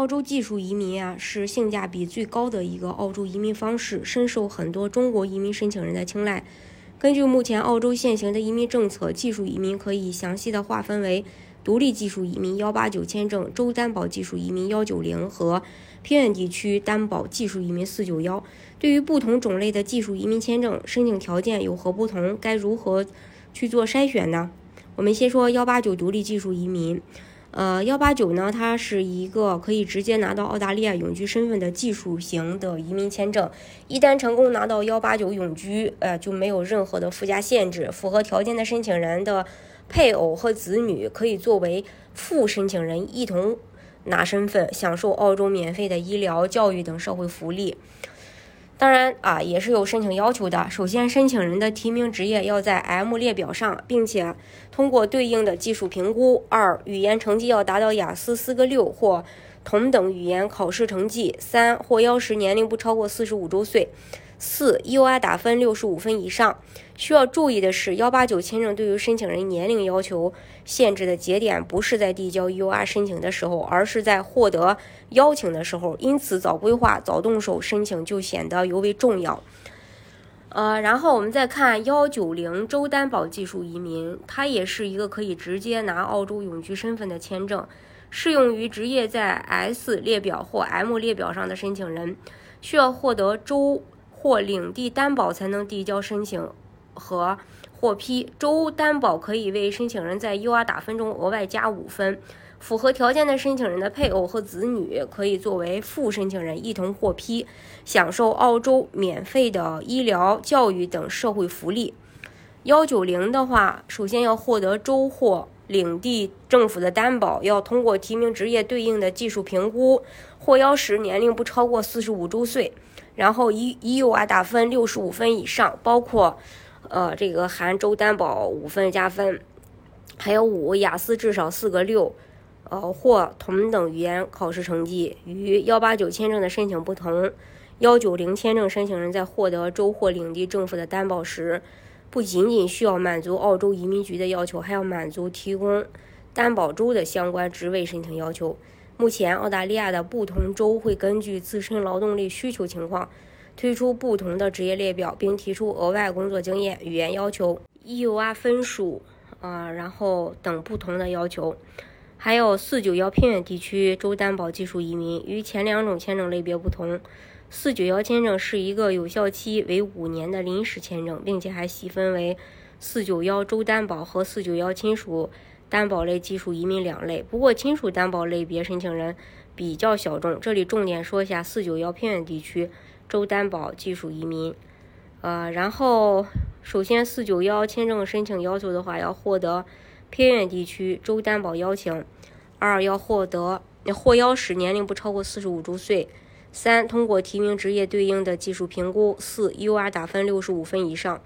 澳洲技术移民啊，是性价比最高的一个澳洲移民方式，深受很多中国移民申请人的青睐。根据目前澳洲现行的移民政策，技术移民可以详细的划分为独立技术移民幺八九签证、州担保技术移民幺九零和偏远地区担保技术移民四九幺。对于不同种类的技术移民签证，申请条件有何不同？该如何去做筛选呢？我们先说幺八九独立技术移民。呃，幺八九呢，它是一个可以直接拿到澳大利亚永居身份的技术型的移民签证。一旦成功拿到幺八九永居，呃，就没有任何的附加限制。符合条件的申请人的配偶和子女可以作为副申请人一同拿身份，享受澳洲免费的医疗、教育等社会福利。当然啊，也是有申请要求的。首先，申请人的提名职业要在 M 列表上，并且通过对应的技术评估。二，语言成绩要达到雅思四个六或同等语言考试成绩。三，获邀时年龄不超过四十五周岁。四，U.I 打分六十五分以上。需要注意的是，幺八九签证对于申请人年龄要求限制的节点不是在递交 U.I 申请的时候，而是在获得邀请的时候。因此，早规划、早动手申请就显得尤为重要。呃，然后我们再看幺九零州担保技术移民，它也是一个可以直接拿澳洲永居身份的签证，适用于职业在 S 列表或 M 列表上的申请人，需要获得州。或领地担保才能递交申请和获批。州担保可以为申请人在 U R 打分中额外加五分。符合条件的申请人的配偶和子女可以作为副申请人一同获批，享受澳洲免费的医疗、教育等社会福利。幺九零的话，首先要获得州或领地政府的担保，要通过提名职业对应的技术评估，获邀时年龄不超过四十五周岁。然后一一 U 啊打分六十五分以上，包括，呃，这个含州担保五分加分，还有五雅思至少四个六，呃，或同等语言考试成绩。与幺八九签证的申请不同，幺九零签证申请人在获得州或领地政府的担保时，不仅仅需要满足澳洲移民局的要求，还要满足提供担保州的相关职位申请要求。目前，澳大利亚的不同州会根据自身劳动力需求情况，推出不同的职业列表，并提出额外工作经验、语言要求、EUR 分数啊，然后等不同的要求。还有四九幺偏远地区州担保技术移民，与前两种签证类别不同，四九幺签证是一个有效期为五年的临时签证，并且还细分为四九幺州担保和四九幺亲属。担保类技术移民两类，不过亲属担保类别申请人比较小众。这里重点说一下四九幺偏远地区州担保技术移民。呃，然后首先四九幺签证申请要求的话，要获得偏远地区州担保邀请；二要获得获邀时年龄不超过四十五周岁；三通过提名职业对应的技术评估；四 UR 打分六十五分以上，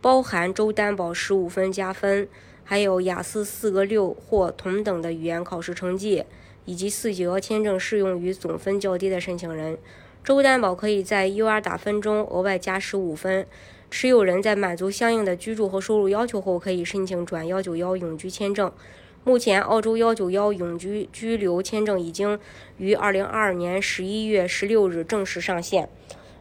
包含州担保十五分加分。还有雅思四个六或同等的语言考试成绩，以及四九幺签证适用于总分较低的申请人。州担保可以在 UR 打分中额外加十五分。持有人在满足相应的居住和收入要求后，可以申请转幺九幺永居签证。目前，澳洲幺九幺永居居留签证已经于二零二二年十一月十六日正式上线。